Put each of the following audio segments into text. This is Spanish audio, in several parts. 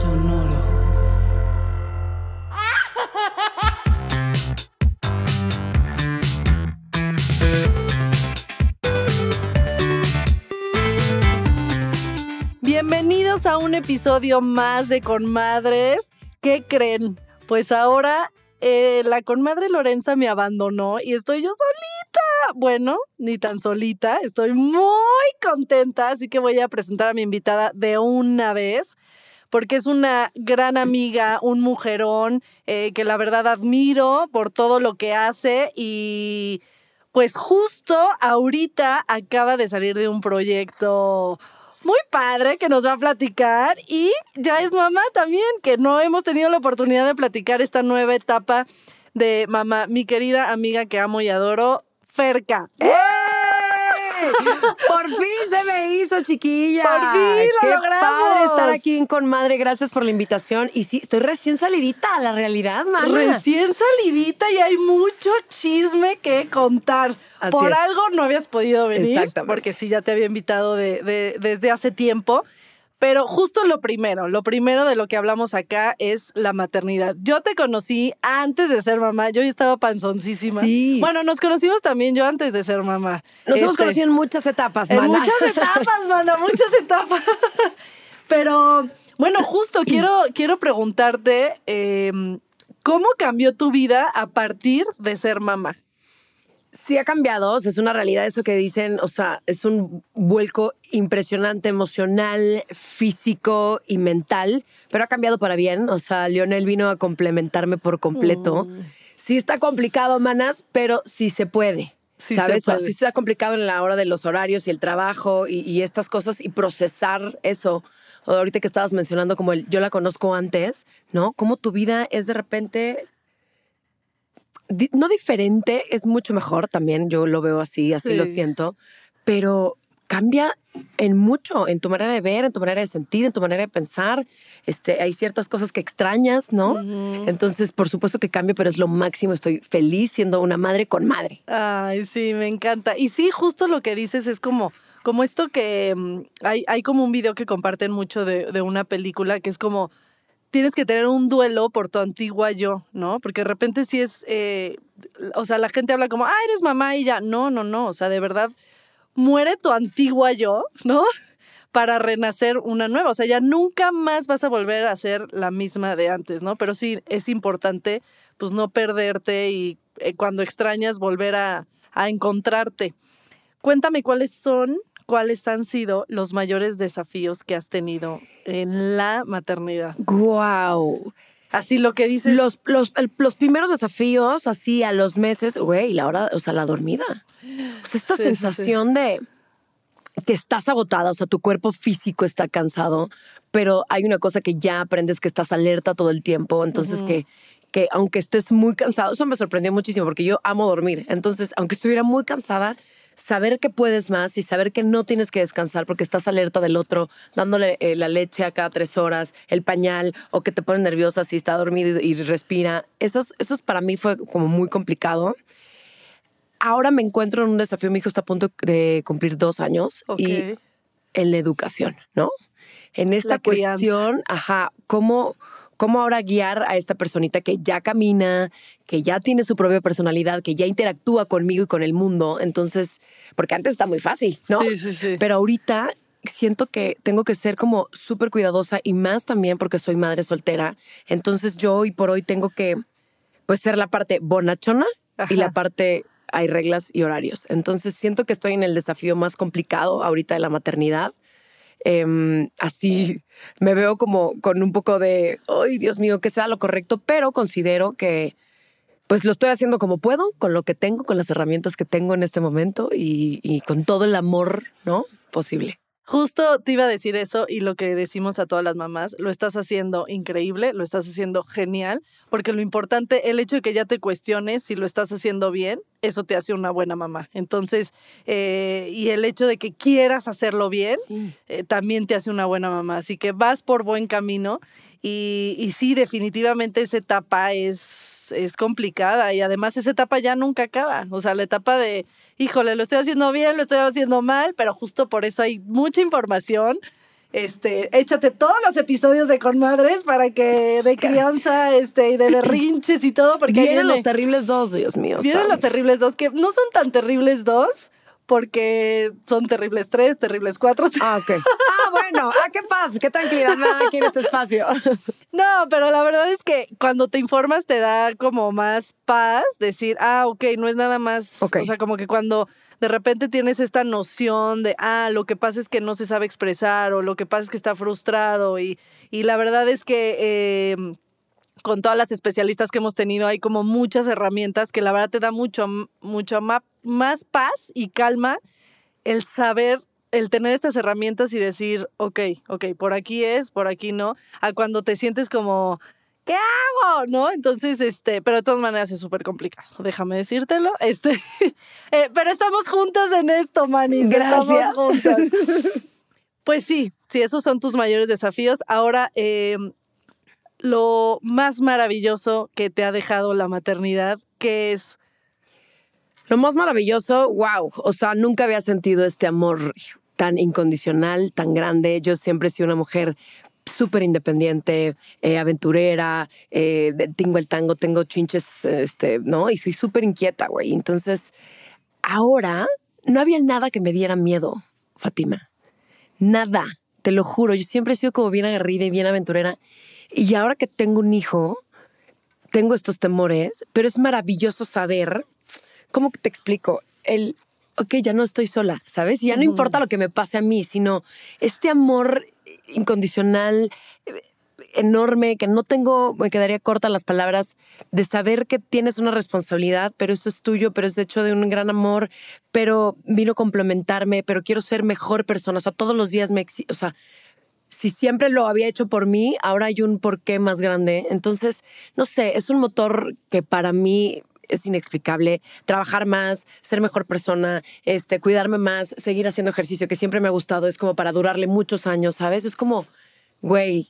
Sonoro. Bienvenidos a un episodio más de Conmadres. ¿Qué creen? Pues ahora eh, la conmadre Lorenza me abandonó y estoy yo solita. Bueno, ni tan solita, estoy muy contenta, así que voy a presentar a mi invitada de una vez porque es una gran amiga, un mujerón eh, que la verdad admiro por todo lo que hace y pues justo ahorita acaba de salir de un proyecto muy padre que nos va a platicar y ya es mamá también, que no hemos tenido la oportunidad de platicar esta nueva etapa de mamá, mi querida amiga que amo y adoro, Ferca. ¡Eh! Por fin se me hizo, chiquilla. Por fin lo Qué logramos. padre estar aquí con madre. Gracias por la invitación. Y sí, estoy recién salidita a la realidad, mana. Recién salidita y hay mucho chisme que contar. Así Por es. algo no habías podido venir. Exactamente. Porque sí, ya te había invitado de- de- desde hace tiempo. Pero justo lo primero, lo primero de lo que hablamos acá es la maternidad. Yo te conocí antes de ser mamá, yo estaba panzoncísima. Sí. Bueno, nos conocimos también yo antes de ser mamá. Nos hemos Este, conocido en muchas etapas, en mana. muchas etapas, mana, muchas etapas. Pero bueno, justo quiero, quiero preguntarte, eh, ¿cómo cambió tu vida a partir de ser mamá? Sí ha cambiado, o sea, es una realidad eso que dicen, o sea, es un vuelco impresionante emocional, físico y mental, pero ha cambiado para bien, o sea, Lionel vino a complementarme por completo. Mm. Sí está complicado, manas, pero sí se puede. Sí se ¿Sabes? O sea, puede. sí está complicado en la hora de los horarios y el trabajo y, y estas cosas y procesar eso. O ahorita que estabas mencionando como el yo la conozco antes, ¿no? Como tu vida es de repente no diferente, es mucho mejor también, yo lo veo así, así Sí. lo siento, pero cambia en mucho, en tu manera de ver, en tu manera de sentir, en tu manera de pensar. Este, hay ciertas cosas que extrañas, ¿no? Entonces, por supuesto que cambia, pero es lo máximo. Estoy feliz siendo una madre con madre. Ay, sí, me encanta. Y sí, justo lo que dices es como, como esto que mm, hay, hay como un video que comparten mucho de, de una película que es como, tienes que tener un duelo por tu antigua yo, ¿no? Porque de repente sí es, eh, o sea, la gente habla como, ah, eres mamá y ya. No, no, no, o sea, de verdad, muere tu antigua yo, ¿no? Para renacer una nueva. O sea, ya nunca más vas a volver a ser la misma de antes, ¿no? Pero sí es importante, pues, no perderte y eh, cuando extrañas volver a, a encontrarte. Cuéntame cuáles son, cuáles han sido los mayores desafíos que has tenido en la maternidad. ¡Guau! Así lo que dices. Los, los, el- los primeros desafíos, así a los meses, güey, la hora, o sea, la dormida. O sea, esta Sí, sí, sí. sensación de que estás agotada, o sea, tu cuerpo físico está cansado, pero hay una cosa que ya aprendes que estás alerta todo el tiempo, entonces que, que aunque estés muy cansado, eso me sorprendió muchísimo porque yo amo dormir, entonces aunque estuviera muy cansada, saber que puedes más y saber que no tienes que descansar porque estás alerta del otro, dándole eh, la leche a cada tres horas, el pañal, o que te pone nerviosa si está dormido y, y respira. Eso, eso para mí fue como muy complicado. Ahora me encuentro en un desafío, mi hijo está a punto de cumplir dos años y en la educación, ¿no? En esta cuestión, ajá, ¿cómo, cómo ahora guiar a esta personita que ya camina, que ya tiene su propia personalidad, que ya interactúa conmigo y con el mundo. Entonces, porque antes está muy fácil, ¿no? Sí, sí, sí. Pero ahorita siento que tengo que ser como súper cuidadosa y más también porque soy madre soltera. Entonces yo hoy por hoy tengo que pues ser la parte bonachona y la parte hay reglas y horarios. Entonces siento que estoy en el desafío más complicado ahorita de la maternidad. Em, así me veo como con un poco de, ay Dios mío, que sea lo correcto, pero considero que pues lo estoy haciendo como puedo, con lo que tengo, con las herramientas que tengo en este momento y, y con todo el amor, ¿no? Posible. Justo te iba a decir eso y lo que decimos a todas las mamás, lo estás haciendo increíble, lo estás haciendo genial, porque lo importante, el hecho de que ya te cuestiones si lo estás haciendo bien, eso te hace una buena mamá. Entonces, eh, y el hecho de que quieras hacerlo bien, eh, también te hace una buena mamá. Así que vas por buen camino y, y sí, definitivamente esa etapa es, es complicada y además esa etapa ya nunca acaba. O sea, la etapa de híjole, lo estoy haciendo bien, lo estoy haciendo mal, pero justo por eso hay mucha información. Este, échate todos los episodios de Conmadres para que de crianza este, y de berrinches y todo. Porque vienen los terribles dos, Dios mío. Vienen los terribles dos, que no son tan terribles dos, porque son terribles tres, terribles cuatro. Ah, ok. Ah, bueno, ah, qué paz, qué tranquilidad me aquí en este espacio. No, pero la verdad es que cuando te informas te da como más paz decir, ah, ok, no es nada más. O sea, como que cuando de repente tienes esta noción de, ah, lo que pasa es que no se sabe expresar o lo que pasa es que está frustrado y, y la verdad es que... Eh, con todas las especialistas que hemos tenido, hay como muchas herramientas que la verdad te da mucho, mucho más paz y calma el saber, el tener estas herramientas y decir, ok, ok, por aquí es, por aquí no, a cuando te sientes como, ¿qué hago? ¿No? Entonces, este, pero de todas maneras es súper complicado, déjame decírtelo. Este, eh, pero estamos juntas en esto, Manis. Gracias. juntas. Pues sí, sí, esos son tus mayores desafíos. Ahora, eh, lo más maravilloso que te ha dejado la maternidad, que es... Lo más maravilloso, wow, o sea, nunca había sentido este amor tan incondicional, tan grande. Yo siempre he sido una mujer súper independiente, eh, aventurera, eh, tengo el tango, tengo chinches, este, ¿no? Y soy súper inquieta, güey. Entonces, ahora no había nada que me diera miedo, Fátima. Nada, te lo juro. Yo siempre he sido como bien agarrida y bien aventurera. Y ahora que tengo un hijo, tengo estos temores, pero es maravilloso saber, ¿cómo te explico? El, ok, ya no estoy sola, ¿sabes? Ya no importa lo que me pase a mí, sino este amor incondicional, enorme, que no tengo, me quedaría corta las palabras, de saber que tienes una responsabilidad, pero eso es tuyo, pero es de hecho de un gran amor, pero vino a complementarme, pero quiero ser mejor persona, o sea, todos los días me, o sea, si siempre lo había hecho por mí, ahora hay un porqué más grande. Entonces, no sé, es un motor que para mí es inexplicable. Trabajar más, ser mejor persona, este, cuidarme más, seguir haciendo ejercicio que siempre me ha gustado, es como para durarle muchos años, ¿sabes? Es como, güey,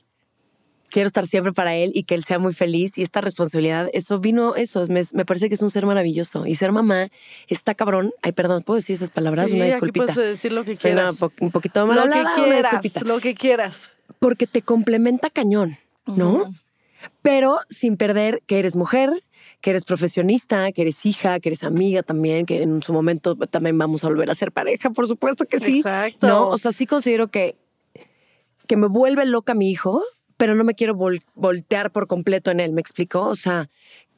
quiero estar siempre para él y que él sea muy feliz y esta responsabilidad, eso vino, eso, me, parece que es un ser maravilloso. Y ser mamá está cabrón. Ay, perdón, ¿puedo decir esas palabras? una disculpita. Aquí puedes decir lo que quieras. un poquito más. Lo que quieras, lo que quieras. Porque te complementa cañón, ¿no? Pero sin perder que eres mujer, que eres profesionista, que eres hija, que eres amiga también, que en su momento también vamos a volver a ser pareja, por supuesto que sí. Exacto. ¿no? O sea, sí considero que, que me vuelve loca mi hijo, pero no me quiero voltear por completo en él, ¿me explicó? O sea,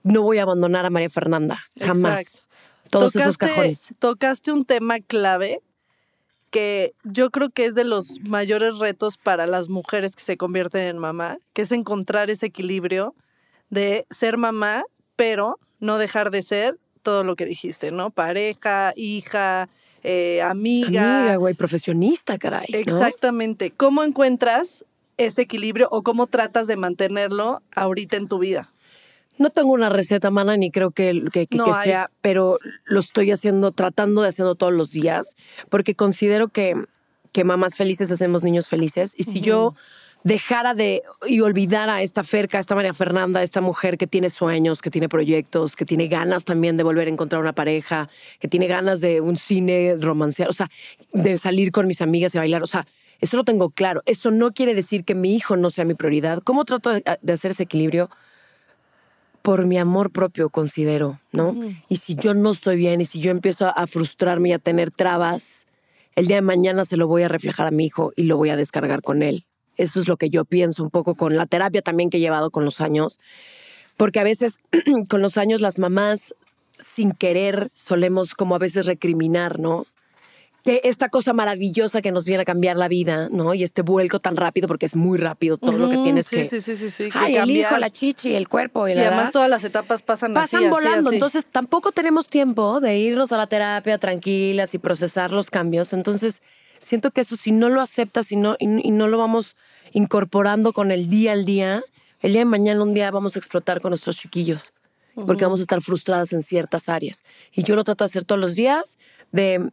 no voy a abandonar a María Fernanda, jamás. Todos esos cajones. Tocaste un tema clave que yo creo que es de los mayores retos para las mujeres que se convierten en mamá, que es encontrar ese equilibrio de ser mamá, pero no dejar de ser todo lo que dijiste, ¿no? Pareja, hija, eh, amiga. Amiga, güey, profesionista, caray. Exactamente. ¿Cómo encuentras ese equilibrio o cómo tratas de mantenerlo ahorita en tu vida? No tengo una receta, mana, ni creo que, que, sea, pero lo estoy haciendo, tratando de hacerlo todos los días, porque considero que, que mamás felices hacemos niños felices. Y si yo dejara de y olvidara a esta Ferca, a esta María Fernanda, a esta mujer que tiene sueños, que tiene proyectos, que tiene ganas también de volver a encontrar una pareja, que tiene ganas de un cine romancear, o sea, de salir con mis amigas y bailar, o sea, eso lo tengo claro. Eso no quiere decir que mi hijo no sea mi prioridad. ¿Cómo trato de hacer ese equilibrio? Por mi amor propio, considero, ¿no? Y si yo no estoy bien y si yo empiezo a frustrarme y a tener trabas, el día de mañana se lo voy a reflejar a mi hijo y lo voy a descargar con él. Eso es lo que yo pienso un poco con la terapia también que he llevado con los años. Porque a veces con los años las mamás sin querer solemos como a veces recriminar, ¿no? que esta cosa maravillosa que nos viene a cambiar la vida, ¿no? Y este vuelco tan rápido, porque es muy rápido todo lo que tienes sí, que... Sí, sí, sí, sí. que Ay, el hijo, la chichi, el cuerpo y, Y la además todas las etapas pasan, así, pasan así, volando. así. Entonces tampoco tenemos tiempo de irnos a la terapia tranquilas y procesar los cambios. Entonces siento que eso si no lo aceptas y no, y, y no lo vamos incorporando con el día al día, el día de mañana un día vamos a explotar con nuestros chiquillos. Porque vamos a estar frustradas en ciertas áreas. Y yo lo trato de hacer todos los días, de,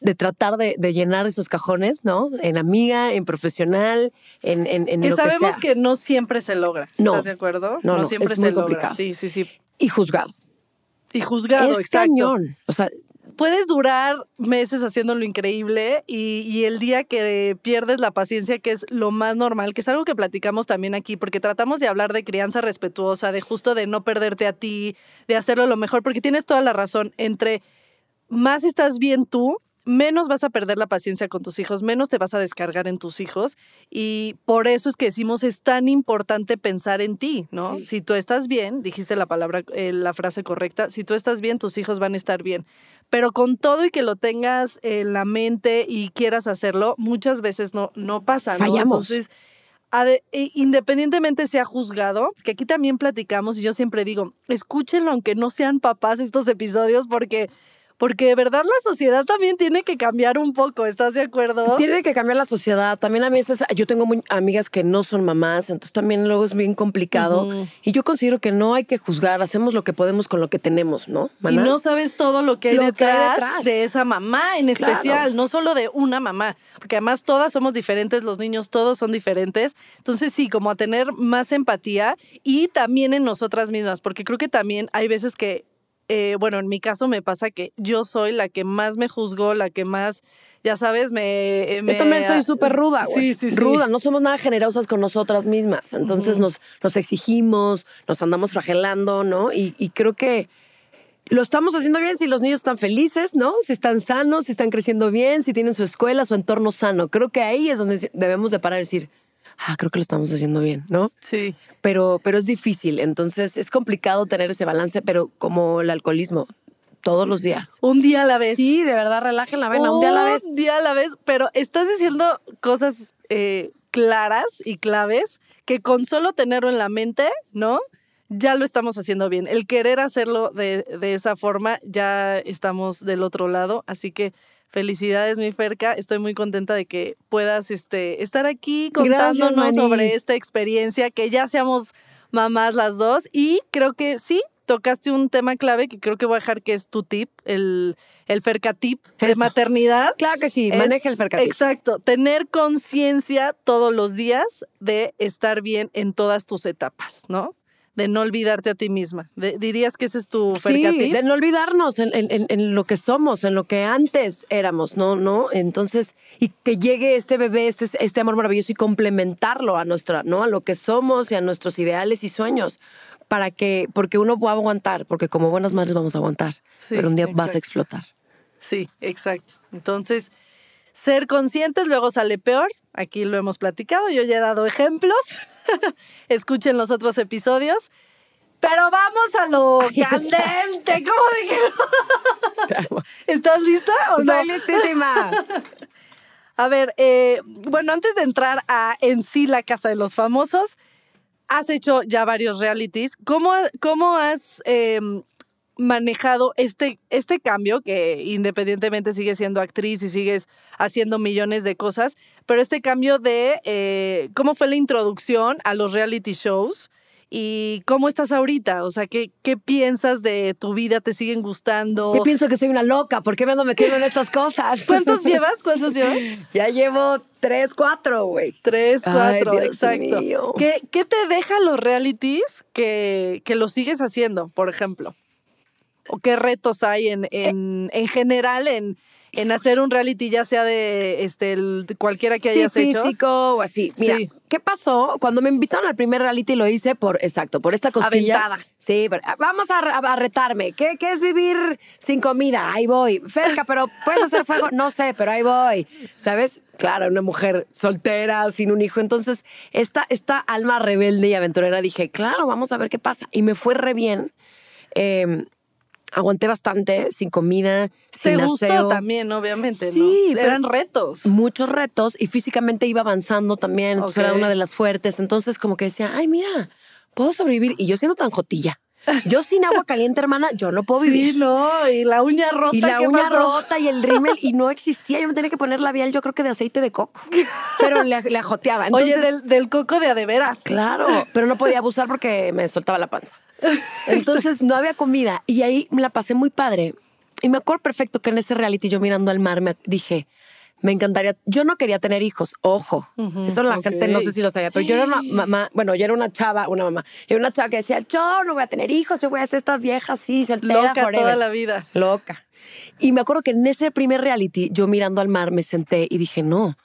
de tratar de, de llenar esos cajones, ¿no? En amiga, en profesional, en, en, en que lo sabemos que sea. que no siempre se logra. No. ¿Estás de acuerdo? No, no, siempre es se muy logra. complicado. Sí, sí, sí. Y juzgado. Y juzgado, es exacto. cañón. O sea, Puedes durar meses haciéndolo increíble y, y el día que pierdes la paciencia, que es lo más normal, que es algo que platicamos también aquí, porque tratamos de hablar de crianza respetuosa, de justo de no perderte a ti, de hacerlo lo mejor, porque tienes toda la razón. Entre más estás bien tú, menos vas a perder la paciencia con tus hijos, menos te vas a descargar en tus hijos. Y por eso es que decimos, es tan importante pensar en ti, ¿no? Sí. Si tú estás bien, dijiste la palabra, eh, la frase correcta, si tú estás bien, tus hijos van a estar bien. Pero con todo y que lo tengas en la mente y quieras hacerlo, muchas veces no, no pasa, ¿no? Fallamos. Entonces, ade- e- independientemente sea juzgado, que aquí también platicamos y yo siempre digo, escúchenlo aunque no sean papás estos episodios porque porque de verdad la sociedad también tiene que cambiar un poco, ¿estás de acuerdo? Tiene que cambiar la sociedad. También a veces yo tengo muy- amigas que no son mamás, entonces también luego es bien complicado. Y yo considero que no hay que juzgar, hacemos lo que podemos con lo que tenemos, ¿no? Y no sabes todo lo que hay, Lo que detrás, hay detrás. de esa mamá en Claro. especial, no solo de una mamá, porque además todas somos diferentes, los niños todos son diferentes. Entonces sí, como a tener más empatía y también en nosotras mismas, porque creo que también hay veces que, eh, bueno, en mi caso me pasa que yo soy la que más me juzgó, la que más, ya sabes, me... me Yo también soy súper ruda, güey. Sí, sí, sí. Ruda, no somos nada generosas con nosotras mismas. Entonces nos, nos exigimos, nos andamos flagelando, ¿no? Y, y creo que lo estamos haciendo bien si los niños están felices, ¿no? Si están sanos, si están creciendo bien, si tienen su escuela, su entorno sano. Creo que ahí es donde debemos de parar y decir, ah, creo que lo estamos haciendo bien, ¿no? Sí. Pero, pero es difícil. Entonces es complicado tener ese balance, pero como el alcoholismo, todos los días. Un día a la vez. Sí, de verdad, relajen la vena, un día a la vez. Un día a la vez, pero estás diciendo cosas eh, claras y claves que con solo tenerlo en la mente, ¿no? Ya lo estamos haciendo bien. El querer hacerlo de, de esa forma, ya estamos del otro lado. Así que felicidades, mi Ferca. Estoy muy contenta de que puedas este, estar aquí Gracias, contándonos sobre esta experiencia, que ya seamos mamás las dos. Y creo que sí, tocaste un tema clave que creo que voy a dejar que es tu tip, el, el Ferca tip de maternidad. Claro que sí, Es- maneja el fercatito. Exacto, tener conciencia todos los días de estar bien en todas tus etapas, ¿no? De no olvidarte a ti misma. De- ¿Dirías que ese es tu Sí, fercatip? de no olvidarnos en, en- en- lo que somos, en lo que antes éramos, ¿no? ¿no? Entonces, y que llegue este bebé, este, este amor maravilloso y complementarlo a nuestra, ¿no? A lo que somos y a nuestros ideales y sueños. Para que, porque uno va a aguantar, porque como buenas madres vamos a aguantar, Sí, pero un día vas a explotar. Sí, exacto. Entonces, ser conscientes luego sale peor. Aquí lo hemos platicado, yo ya he dado ejemplos. Escuchen los otros episodios. Pero vamos a lo candente. ¿Cómo dije? ¿Estás lista o no? Estoy listísima. A ver, eh, bueno, antes de entrar a en sí la casa de los famosos, has hecho ya varios realities. ¿Cómo, cómo has eh, manejado este, este cambio, que independientemente sigues siendo actriz y sigues haciendo millones de cosas, pero este cambio de eh, cómo fue la introducción a los reality shows? ¿Y cómo estás ahorita? O sea, ¿qué, qué piensas de tu vida? ¿Te siguen gustando? Yo pienso que soy una loca, ¿por qué me ando metiendo en estas cosas? ¿Cuántos llevas? ¿Cuántos llevas? Ya llevo tres, cuatro, güey. Tres, Ay, cuatro, Dios exacto. mío. ¿Qué, qué te dejan los realities que, que lo sigues haciendo, por ejemplo? ¿O qué retos hay en, en, en general en, en hacer un reality, ya sea de este el- cualquiera que Sí, hayas hecho? físico o así. Mira, Sí. ¿qué pasó? Cuando me invitaron al primer reality lo hice por, exacto, por esta cosquilla. Aventada. Sí, pero, ah, vamos a, a retarme. ¿Qué, ¿Qué es vivir sin comida? Ahí voy. Ferca, pero ¿puedes hacer fuego? No sé, pero ahí voy. ¿Sabes? Claro, una mujer soltera, sin un hijo. Entonces, esta, esta alma rebelde y aventurera dije, claro, vamos a ver qué pasa. Y me fue re bien. Eh, aguanté bastante, sin comida, sin Te gustó aseo. también, obviamente, ¿no? Sí, pero- Eran retos. muchos retos y físicamente iba avanzando también, entonces era una de las fuertes, entonces como que decía, ay, mira, puedo sobrevivir y yo siendo tan jotilla, yo sin agua caliente, hermana, yo no puedo vivir. Sí, no, y la uña rota. Y la ¿qué uña pasó? rota y el rímel y no existía, yo me tenía que poner labial, yo creo que de aceite de coco, pero le, le ajoteaba. Entonces, Oye, del, del coco de adeveras. Claro, pero no podía abusar porque me soltaba la panza. Entonces no había comida y ahí me la pasé muy padre. Y me acuerdo perfecto que en ese reality yo mirando al mar me dije, me encantaría, yo no quería tener hijos, ojo, Ujú, eso la gente no sé si lo sabía, pero yo era una mamá, bueno, yo era una chava, una mamá, yo era una chava que decía, yo no voy a tener hijos, yo voy a ser esta vieja así, soltera Loca forever". toda la vida. Loca. Y me acuerdo que en ese primer reality, yo mirando al mar, me senté y dije, no,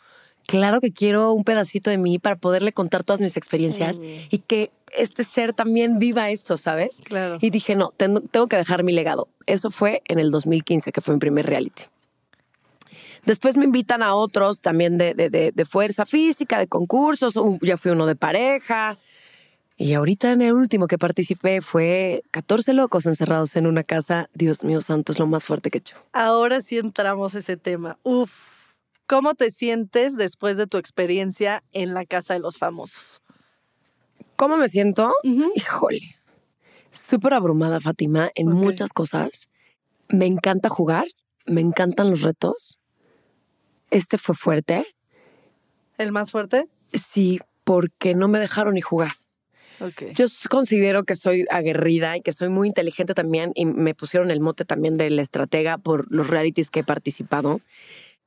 claro que quiero un pedacito de mí para poderle contar todas mis experiencias y que este ser también viva esto, ¿sabes? Claro. Y dije, no, ten- tengo que dejar mi legado. Eso fue en el 2015, que fue mi primer reality. Después me invitan a otros también de, de- de- de fuerza física, de concursos. Ya fui uno de pareja. Y ahorita en el último que participé fue 14 locos encerrados en una casa. Dios mío santo, es lo más fuerte que he hecho. Ahora sí entramos a ese tema. Uf. ¿Cómo te sientes después de tu experiencia en la casa de los famosos? ¿Cómo me siento? Híjole. Súper abrumada, Fátima, en muchas cosas. Me encanta jugar, me encantan los retos. Este fue fuerte. ¿El más fuerte? Sí, porque no me dejaron ni jugar. Ok. Yo considero que soy aguerrida y que soy muy inteligente también y me pusieron el mote también del estratega por los realities que he participado.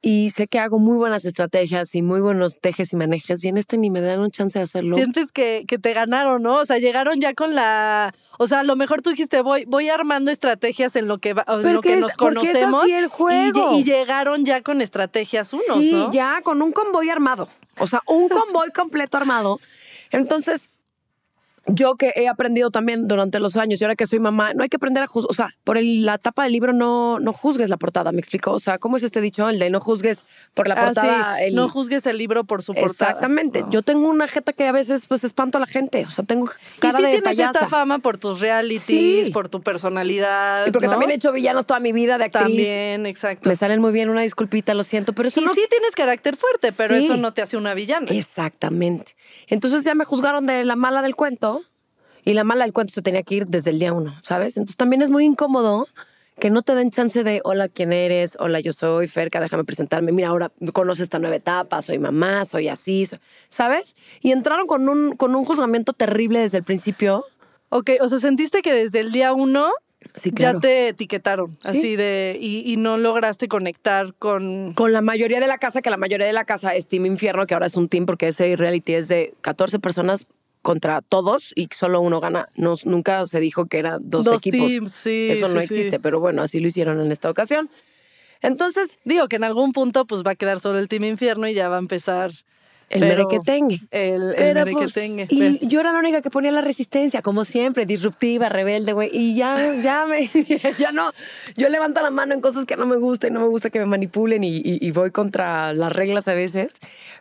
Y sé que hago muy buenas estrategias y muy buenos tejes y manejes y en este ni me dan un chance de hacerlo. Sientes que, que te ganaron, ¿no? O sea, llegaron ya con la. O sea, a lo mejor tú dijiste, voy, voy armando estrategias en lo que, va- en lo que es- nos es conocemos. así el. Y, llegaron ya con estrategias unos, sí, ¿no? ya con un convoy armado. O sea, un convoy completo armado. Entonces, yo que he aprendido también durante los años y ahora que soy mamá, no hay que aprender a juzgar. O sea, por el- la tapa del libro no, no juzgues la portada, ¿me explico? O sea, ¿cómo es este dicho? El de no juzgues por la Ah, portada. sí, el- No juzgues el libro por su portada. Exactamente. No. Yo tengo una jeta que a veces pues espanto a la gente. O sea, tengo Y cara sí de tienes payasa. esta fama por tus realities, Sí. por tu personalidad. Y porque ¿no? también he hecho villanos toda mi vida de actriz. También, exacto. Me salen muy bien, una disculpita, lo siento, pero eso Y no sí tienes carácter fuerte, pero Sí. eso no te hace una villana. Exactamente. Entonces ya me juzgaron de la mala del cuento y la mala del cuento se tenía que ir desde el día uno, ¿sabes? Entonces también es muy incómodo que no te den chance de, hola, ¿quién eres? Hola, yo soy Ferca, déjame presentarme. Mira, ahora conoces esta nueva etapa, soy mamá, soy así, soy- ¿sabes? Y entraron con un, con un juzgamiento terrible desde el principio. Ok, o sea, sentiste que desde el día uno Sí, claro. ya te etiquetaron, Sí. así de, y, y no lograste conectar con... Con la mayoría de la casa, que la mayoría de la casa es Team Infierno, que ahora es un team porque ese reality es de 14 personas contra todos y solo uno gana. No, nunca se dijo que eran dos, Dos equipos. teams, sí, Eso no sí, sí. existe, pero bueno, así lo hicieron en esta ocasión. Entonces, Digo que en algún punto pues va a quedar solo el Team Infierno y ya va a empezar el Pero- merequetengue. el, el Pero, merequetengue. pues, Pero- y yo era la única que ponía la resistencia, como siempre, disruptiva, rebelde, güey. Y ya, ya me, ya no. Yo levanto la mano en cosas que no me gustan y no me gusta que me manipulen y, y- y voy contra las reglas a veces.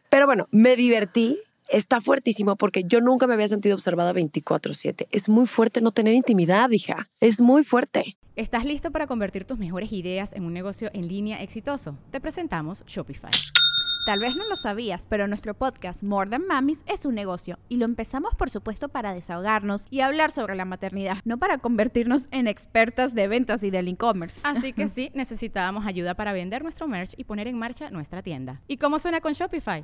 Pero bueno, me divertí. Está fuertísimo porque yo nunca me había sentido observada 24/7. Es muy fuerte no tener intimidad, hija. Es muy fuerte. ¿Estás listo para convertir tus mejores ideas en un negocio en línea exitoso? Te presentamos Shopify. Tal vez no lo sabías, pero nuestro podcast More Than Mamis es un negocio y lo empezamos por supuesto para desahogarnos y hablar sobre la maternidad, no para convertirnos en expertas de ventas y del e-commerce. Así que sí, necesitábamos ayuda para vender nuestro merch y poner en marcha nuestra tienda. ¿Y cómo suena con Shopify?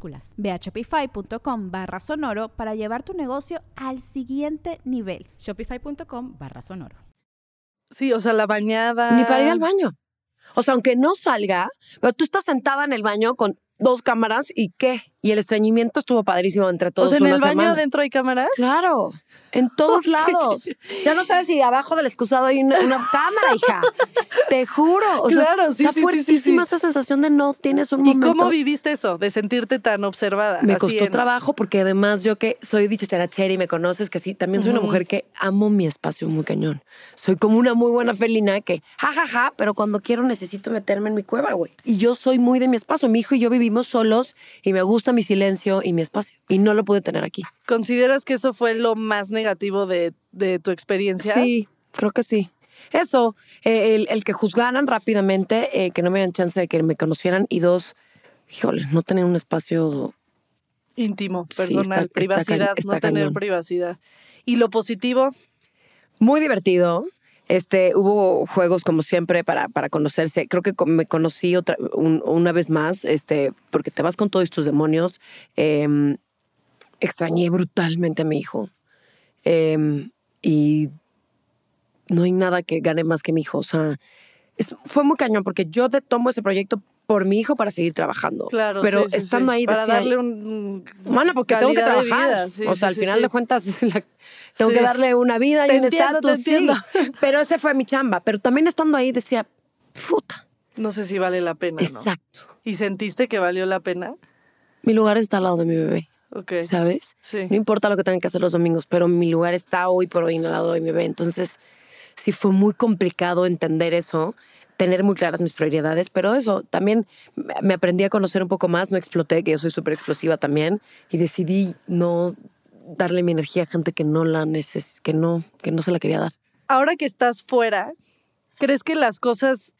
Ve a shopify.com barra sonoro para llevar tu negocio al siguiente nivel. Shopify.com barra sonoro. Sí, o sea, la bañada. Ni para ir al baño. O sea, aunque no salga, pero tú estás sentada en el baño con dos cámaras y qué. Y el estreñimiento estuvo padrísimo entre todos. o sea, en una el baño semana. adentro hay cámaras. Claro, en todos lados. Ya no sabes si abajo del excusado hay una, una cámara, hija. Te juro. O sea, Claro, sí, está sí, fuertísima sí. esa sensación de no tienes un ¿Y momento. cómo viviste eso, de sentirte tan observada? Me Así costó en- trabajo porque además yo que soy dicharachera y me conoces que sí, también soy una mujer que amo mi espacio muy cañón. Soy como una muy buena felina que ja, ja, ja, pero cuando quiero necesito meterme en mi cueva, güey. Y yo soy muy de mi espacio. Mi hijo y yo vivimos solos y me gusta mi silencio y mi espacio. Y no lo pude tener aquí. ¿Consideras que eso fue lo más negativo de, de tu experiencia? Sí, creo que sí. Eso, eh, el, el que juzgaran rápidamente, eh, que no me dieran chance de que me conocieran y dos, híjole, no tener un espacio Íntimo, personal, está privacidad, está no tener privacidad. ¿Y lo positivo? muy divertido. Este, hubo juegos como siempre para, para conocerse. Creo que me conocí otra, un- una vez más, este, porque te vas con todos tus demonios. Em, extrañé brutalmente a mi hijo. Em, y no hay nada que gane más que mi hijo. O sea, es- fue muy cañón porque yo te tomo ese proyecto por mi hijo para seguir trabajando. Claro, Pero sí, estando sí. ahí Para decía, darle un... Bueno, porque tengo que trabajar. vida, sí, o sea, al final de cuentas, la- tengo que darle una vida Te y un estatus. Pero ese fue mi chamba. Pero también estando ahí decía, puta. No sé si vale la pena, ¿no? Exacto. ¿Y sentiste que valió la pena? Mi lugar está al lado de mi bebé, Ok. ¿sabes? Sí. No importa lo que tengan que hacer los domingos, pero mi lugar está hoy por hoy al lado de mi bebé. Entonces, sí fue muy complicado entender eso, tener muy claras mis prioridades, pero eso, también me- me aprendí a conocer un poco más, no exploté, que yo soy súper explosiva también, y decidí no darle mi energía a gente que no la neces que no, que no se la quería dar. Ahora que estás fuera, ¿crees que las cosas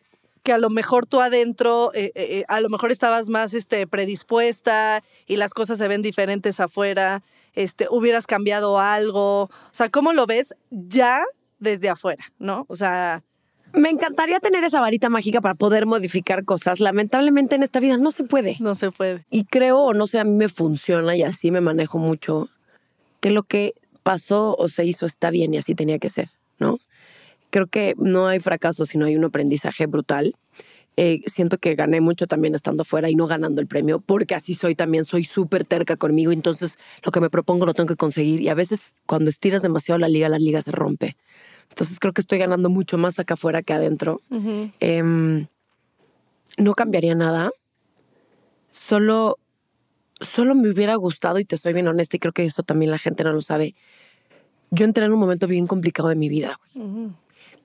que a lo mejor tú adentro, eh, eh, eh, a lo mejor estabas más este, predispuesta y las cosas se ven diferentes afuera, este, hubieras cambiado algo? O sea, ¿cómo lo ves ya desde afuera, no? O sea, Me encantaría tener esa varita mágica para poder modificar cosas. Lamentablemente en esta vida no se puede. no se puede. Y creo, o no sé, a mí me funciona y así me manejo mucho, que lo que pasó o se hizo está bien y así tenía que ser. Creo que no hay fracaso, sino hay un aprendizaje brutal. Eh, siento que gané mucho también estando fuera y no ganando el premio, porque así soy también, soy súper terca conmigo, entonces lo que me propongo lo tengo que conseguir y a veces cuando estiras demasiado la liga, la liga se rompe. Entonces creo que estoy ganando mucho más acá afuera que adentro. Em, no cambiaría nada. Solo, solo me hubiera gustado, y te soy bien honesta, y creo que esto también la gente no lo sabe. Yo entré en un momento bien complicado de mi vida. güey.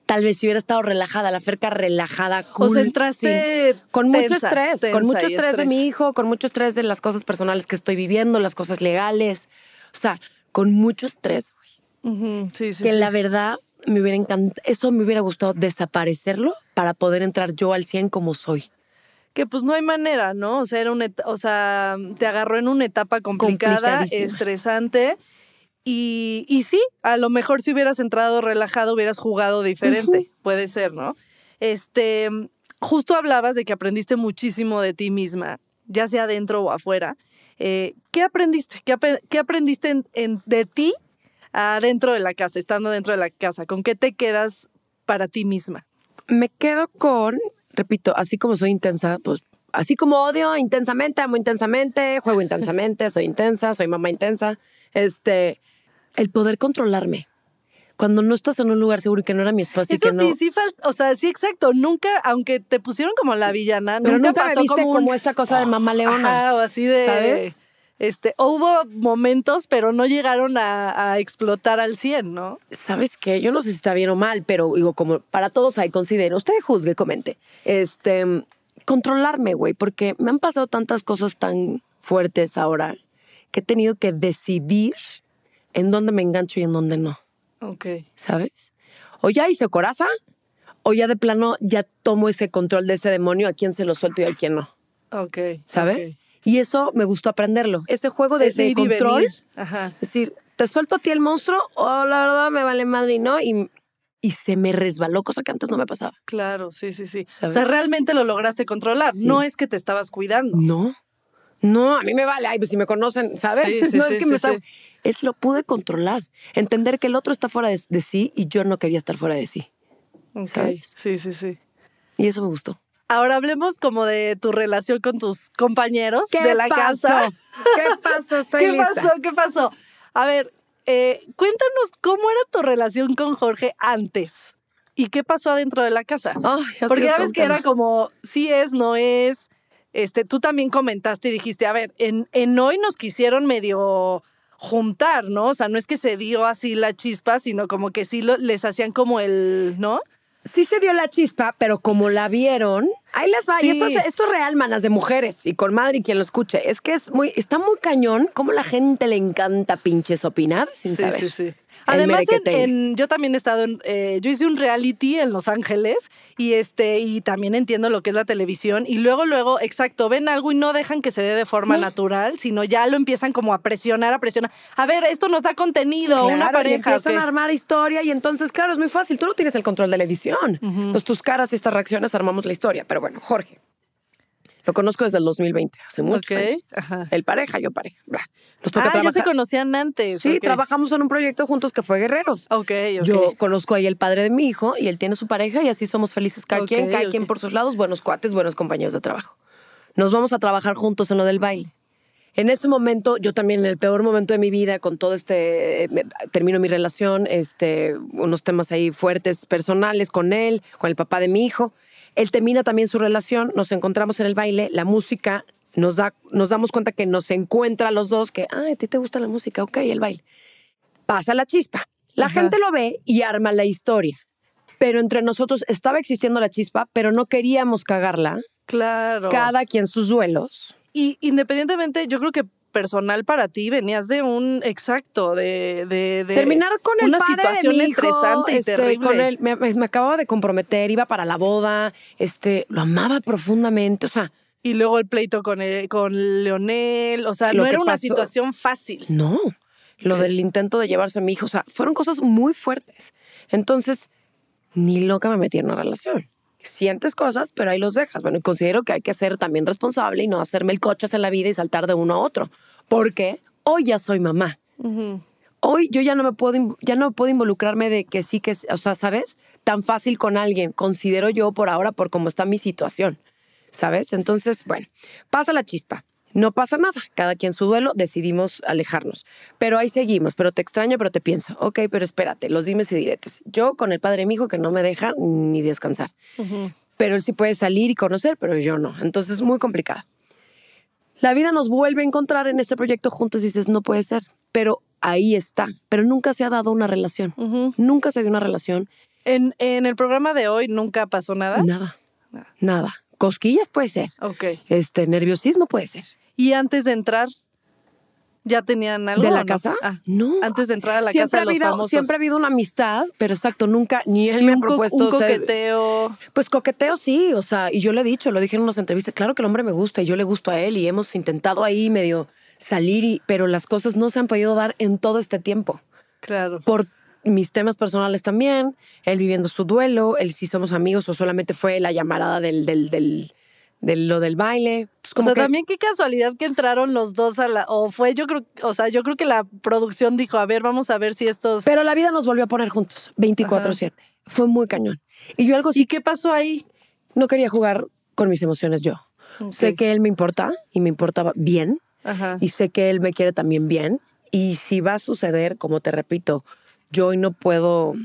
Tal vez si hubiera estado relajada, la ferca relajada, cool. O sea, entraste sí. Con mucho estrés, tensa con mucho estrés, de mi hijo, con mucho estrés de las cosas personales que estoy viviendo, las cosas legales. O sea, con mucho estrés. Ujú, Sí, sí, que la verdad me hubiera encantado, eso me hubiera gustado desaparecerlo para poder entrar yo al 100 como soy. que pues no hay manera, ¿no? O sea, era una o sea, te agarró en una etapa complicada, estresante. Y, y sí, a lo mejor si hubieras entrado relajado, hubieras jugado diferente. Puede ser, ¿no? Este, justo hablabas de que aprendiste muchísimo de ti misma, ya sea adentro o afuera. Eh, ¿Qué aprendiste? ¿Qué, aprendiste en- en- de ti adentro de la casa, estando dentro de la casa? ¿Con qué te quedas para ti misma? Me quedo con, repito, así como soy intensa, pues así como odio intensamente, amo intensamente, juego intensamente, soy intensa, soy mamá intensa, este, el poder controlarme. Cuando no estás en un lugar seguro y que no era mi espacio y Eso que no... sí, sí o sea, sí, exacto. Nunca, aunque te pusieron como la villana, pero nunca, nunca, me pasó viste como, como, esta cosa de mamá leona. Ajá, o así de. ¿Sabes? Este, o hubo momentos, pero no llegaron a, a explotar al 100, ¿no? ¿Sabes qué? Yo no sé si está bien o mal, pero digo, como para todos hay, considero. Usted juzgue, comente. Este, controlarme, güey, porque me han pasado tantas cosas tan fuertes ahora que he tenido que decidir en dónde me engancho y en dónde no, Ok. ¿sabes? O ya hice coraza, o ya de plano ya tomo ese control de ese demonio, a quién se lo suelto y a quién no, Ok. ¿sabes? Y eso me gustó aprenderlo. Ese juego de, Ese control. venir. Ajá. Es decir, te suelto a ti el monstruo o la verdad me vale madre y no. Y, y se me resbaló, cosa que antes no me pasaba. Claro, sí, sí, sí. O sea, realmente lo lograste controlar. Sí. No es que te estabas cuidando. No, no, a mí me vale. Ay, pues si me conocen, ¿sabes? Sí, sí, no es que me estaba-. Es lo pude controlar. Entender que el otro está fuera de, de sí y yo no quería estar fuera de sí. ¿Sabes? Sí, sí, sí. Y eso me gustó. Ahora hablemos como de tu relación con tus compañeros ¿Qué de la pasó? casa. ¿Qué pasó? Estoy ¿Qué lista. pasó? ¿Qué pasó? A ver, eh, cuéntanos cómo era tu relación con Jorge antes y qué pasó adentro de la casa. Porque ya ves que era como, sí es, no es. Este, tú también comentaste y dijiste, a ver, en, en hoy nos quisieron medio juntar, ¿no? O sea, no es que se dio así la chispa, sino como que sí lo- les hacían como el, ¿no? Sí se dio la chispa, pero como la vieron, ahí les va. Y Sí. esto es, esto es real, manas, de mujeres y con madre y quien lo escuche. Es que es muy, está muy cañón cómo la gente le encanta pinches opinar sin Sí, saber. sí, sí. El Además, en, merequetengue. en- yo también he estado en, eh, yo hice un reality en Los Ángeles y este, y también entiendo lo que es la televisión. Y luego, luego, exacto, ven algo y no dejan que se dé de forma natural, sino ya lo empiezan como a presionar, a presionar. A ver, esto nos da contenido, una Claro, y pareja. empiezan ¿o a armar historia y entonces, claro, es muy fácil. Tú no tienes el control de la edición. Pues tus caras y estas reacciones armamos la historia. Pero bueno, Jorge, lo conozco desde el 2020, hace muchos Ok, años. ajá. El pareja, yo pareja. Nos toca Ah, ya se trabajar. conocían antes. Sí, ok. trabajamos en un proyecto juntos que fue Guerreros. Ok, ok. Yo conozco ahí el padre de mi hijo y él tiene su pareja y así somos felices cada quien, cada quien por sus lados, buenos cuates, buenos compañeros de trabajo. Nos vamos a trabajar juntos en lo del baile. En ese momento, yo también en el peor momento de mi vida, con todo este, eh, termino mi relación, este, unos temas ahí fuertes personales con él, con el papá de mi hijo. Él termina también su relación, nos encontramos en el baile, la música, nos, da, nos damos cuenta que nos encuentra a los dos, que, ay, a ti te gusta la música, ok, el baile. Pasa la chispa. La Ajá. gente lo ve y arma la historia. Pero entre nosotros estaba existiendo la chispa, pero no queríamos cagarla. Claro. Cada quien sus duelos. Y independientemente, yo creo que personal para ti venías de un exacto, de, de, de Terminar con el una padre situación de mi hijo, estresante y este, terrible. Con él, me, acababa de comprometer, iba para la boda, este, lo amaba profundamente, o sea, Y luego el pleito con, el- con Leonel. O sea, Lo no era una pasó- situación fácil. no. Lo del intento de llevarse a mi hijo, o sea, fueron cosas muy fuertes. Entonces, ni loca me metí en una relación. Sientes cosas, pero ahí los dejas. Bueno, y considero que hay que ser también responsable y no hacerme el cochas en la vida y saltar de uno a otro. Porque hoy ya soy mamá. Hoy yo ya no me puedo, ya no puedo involucrarme de que sí que, o sea, ¿sabes? Tan fácil con alguien, considero yo por ahora, por cómo está mi situación, ¿sabes? Entonces, bueno, pasa la chispa. No pasa nada, cada quien su duelo, decidimos alejarnos. Pero ahí seguimos, pero te extraño, pero te pienso. Ok, pero espérate, los dimes y diretes. Yo con el padre de mi hijo que no me deja ni descansar. Pero él sí puede salir y conocer, pero yo no. Entonces, muy complicada. La vida nos vuelve a encontrar en este proyecto juntos y dices, no puede ser. Pero ahí está. Pero nunca se ha dado una relación. Nunca se dio una relación. En, en el programa de hoy nunca pasó nada. Nada. Nada. Cosquillas puede ser. Ok. Este, nerviosismo puede ser. Y antes de entrar, ¿ya tenían algo? ¿De la no? casa? Ah, no. antes de entrar a la siempre casa ha de los habido, famosos. Siempre ha habido una amistad, pero exacto, nunca, ni él me ha co- propuesto un ser- coqueteo. Pues coqueteo sí, o sea, y yo le he dicho, lo dije en unas entrevistas, claro que el hombre me gusta y yo le gusto a él y hemos intentado ahí medio salir, y, pero las cosas no se han podido dar en todo este tiempo. Claro. Por mis temas personales también, él viviendo su duelo, él si somos amigos o solamente fue la llamarada del, del, del, del- lo del baile. Entonces, O sea, que- también qué casualidad que entraron los dos a la. O fue, yo creo, o sea, yo creo que la producción dijo, a ver, vamos a ver si estos. Pero la vida nos volvió a poner juntos, 24/7. Fue muy cañón. Y yo algo ¿Y qué pasó ahí? no quería jugar con mis emociones yo. Sé Ok. que él me importa y me importaba bien. Ajá. y sé que él me quiere también bien. Y si va a suceder, como te repito, yo hoy no puedo,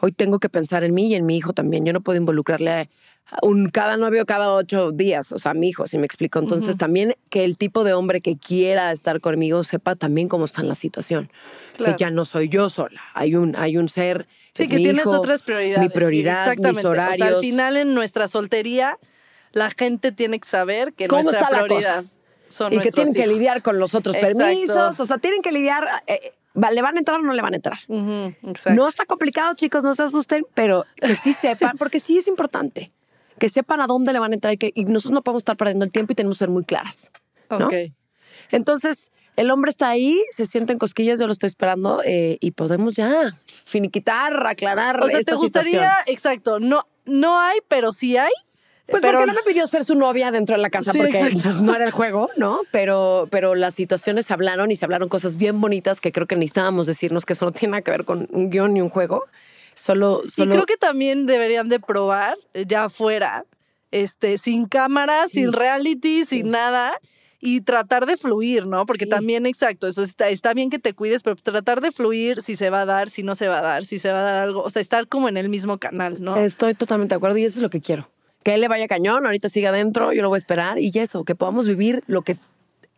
hoy tengo que pensar en mí y en mi hijo también. Yo no puedo involucrarle a un cada novio cada ocho días, o sea, mi hijo, si me explico. Entonces también que el tipo de hombre que quiera estar conmigo sepa también cómo está en la situación. Claro. Que ya no soy yo sola, hay un, hay un ser. Sí, es que mi tienes hijo, otras prioridades. Mi sí, prioridad, mis horarios. O sea, al final en nuestra soltería, la gente tiene que saber que ¿Cómo nuestra está la prioridad son y que tienen que lidiar con los otros Exacto. permisos, o sea, tienen que lidiar, eh, ¿le van a entrar o no le van a entrar? No está complicado, chicos, no se asusten, pero que sí sepan, porque sí es importante, que sepan a dónde le van a entrar y, que, y nosotros no podemos estar perdiendo el tiempo y tenemos que ser muy claras. ¿no? Ok. Entonces, el hombre está ahí, se siente en cosquillas, yo lo estoy esperando eh, y podemos ya finiquitar, aclarar O sea, esta ¿te gustaría, situación. exacto, no, no hay, pero sí hay? Pues pero porque no me pidió ser su novia dentro de la casa Sí, porque pues, no era el juego, ¿no? Pero, pero las situaciones se hablaron y se hablaron cosas bien bonitas que creo que necesitábamos decirnos que eso no tiene nada que ver con un guion ni un juego. Solo, Y solo creo que también deberían de probar, eh, ya afuera, este, sin cámara, Sí. sin reality, Sí. sin nada. Y tratar de fluir, ¿no? Porque Sí. también, exacto, eso está, está bien que te cuides, pero tratar de fluir si se va a dar, si no se va a dar, si se va a dar algo. O sea, estar como en el mismo canal, ¿no? Estoy totalmente de acuerdo y eso es lo que quiero. Que él le vaya cañón, ahorita siga adentro, yo lo voy a esperar y eso, que podamos vivir lo que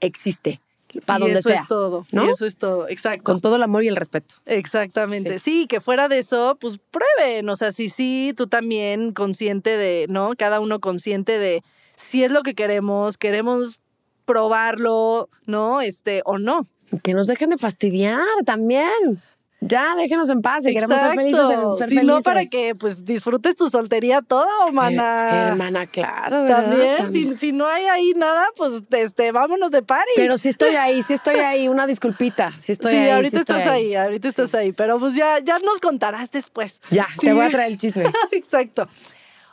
existe, para donde eso sea, es todo. ¿no? Y eso es todo, exacto. con todo el amor y el respeto. Exactamente. Sí. que fuera de eso, pues prueben. O sea, sí, sí, tú también consciente de, ¿no? Cada uno consciente de si es lo que queremos, queremos probarlo, ¿no? Este, o no. Que nos dejen de fastidiar también. Ya, déjenos en paz, si queremos ser felices, ser si felices. no, para que pues disfrutes tu soltería toda, Eh, mana. hermana, claro, ¿verdad? También, También. Si, si no hay ahí nada, pues este, vámonos de party. Pero sí estoy ahí, sí estoy ahí, una disculpita, sí estoy sí, ahí. ahorita estoy estás ahí. ahorita estás ahí. Pero pues ya, ya nos contarás después. Ya, Sí. te voy a traer el chisme. Exacto.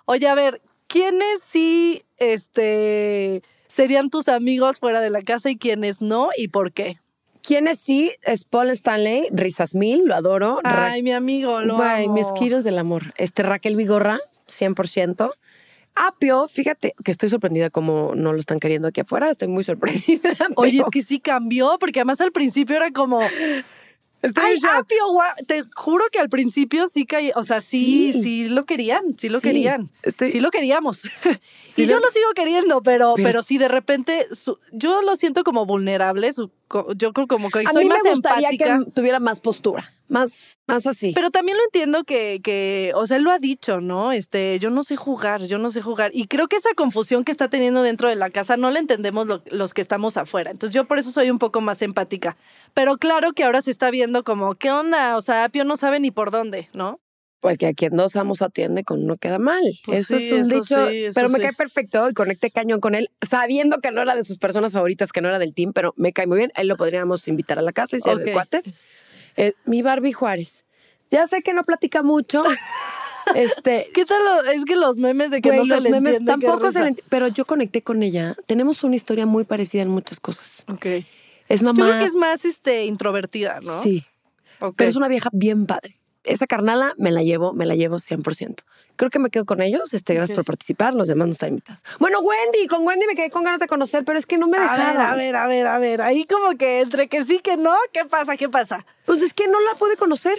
Oye, a ver, ¿quiénes sí este, serían tus amigos fuera de la casa y quiénes no y por qué? ¿Quiénes sí? Es Paul Stanley, Risas Mil, lo adoro. Ra- Ay, mi amigo, lo Güey, amo. mis Skittles del amor. Este Raquel Vigorra, 100%. Apio, fíjate que estoy sorprendida como no lo están queriendo aquí afuera. Estoy muy sorprendida. Oye, pero es que sí cambió, porque además al principio era como, estoy ay. Apio, guau". te juro que al principio sí caía, o sea, sí, sí, Sí. lo querían, sí lo Sí, querían, estoy- sí lo queríamos. Sí y yo lo- sigo queriendo, pero, Pero- pero, sí de repente, su- yo lo siento como vulnerable, su- yo creo como que A soy mí más me gustaría empática. que tuviera más postura, más, más así. Pero también lo entiendo que, que, o sea, él lo ha dicho, ¿no? Este, yo no sé jugar, yo no sé jugar. Y creo que esa confusión que está teniendo dentro de la casa no la entendemos lo- los que estamos afuera. Entonces yo por eso soy un poco más empática. Pero claro que ahora se está viendo como, ¿qué onda? O sea, Apio no sabe ni por dónde, ¿no? Porque a quien dos amos atiende, con uno queda mal. Pues eso sí, es un eso dicho. sí, eso pero me sí. cae perfecto y conecté cañón con él, sabiendo que no era de sus personas favoritas, que no era del team, pero me cae muy bien. Él lo podríamos invitar a la casa y ser Ok. cuates. Eh, mi Barbie Juárez. Ya sé que no platica mucho. este. ¿Qué tal? lo- es que los memes de que güey, no se los le memes entiende, tampoco se le enti- Pero yo conecté con ella. Tenemos una historia muy parecida en muchas cosas. Ok. Es Yo mamá. creo que es más este, introvertida, ¿no? Sí. Ok. Pero es una vieja bien padre. Esa carnala me la llevo, me la llevo 100%. Creo que me quedo con ellos. Este, gracias por participar. Los demás no están invitados. Bueno, Wendy, con Wendy me quedé con ganas de conocer, pero es que no me A dejaron. ver, a ver, a ver, a ver. Ahí como que entre que sí, que no. ¿Qué pasa? ¿Qué pasa? Pues es que no la pude conocer.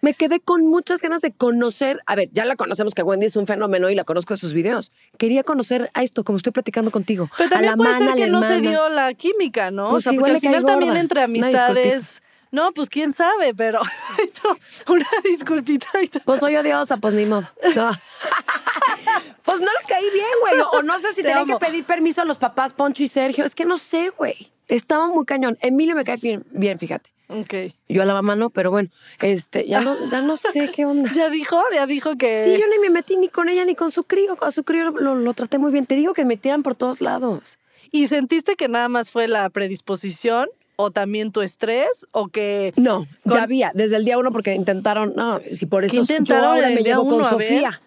Me quedé con muchas ganas de conocer. A ver, ya la conocemos que Wendy es un fenómeno y la conozco de sus videos. Quería conocer a esto, como estoy platicando contigo. Pero a también la puede mana, ser a que no se dio la química, ¿no? Pues o sea, porque al final también entre amistades. No, pues quién sabe, pero una disculpita. Pues soy odiosa, pues ni modo. No. pues no les caí bien, güey. O no sé si Te que pedir permiso a los papás Poncho y Sergio. Es que no sé, güey. Estaba muy cañón. Emilio me cae bien, bien, fíjate. Ok. Yo a la mamá no, pero bueno, este, ya no, ya no sé qué onda. Ya dijo, ya dijo que. Sí, yo ni me metí ni con ella ni con su crío. A su crío lo, lo- lo traté muy bien. Te digo que me tiran por todos lados. ¿Y sentiste que nada más fue la predisposición o también tu estrés o que. No, Con- ya había, desde el día uno, porque intentaron, no, si por eso yo intentaron ahora en el me llevo con. Sofía.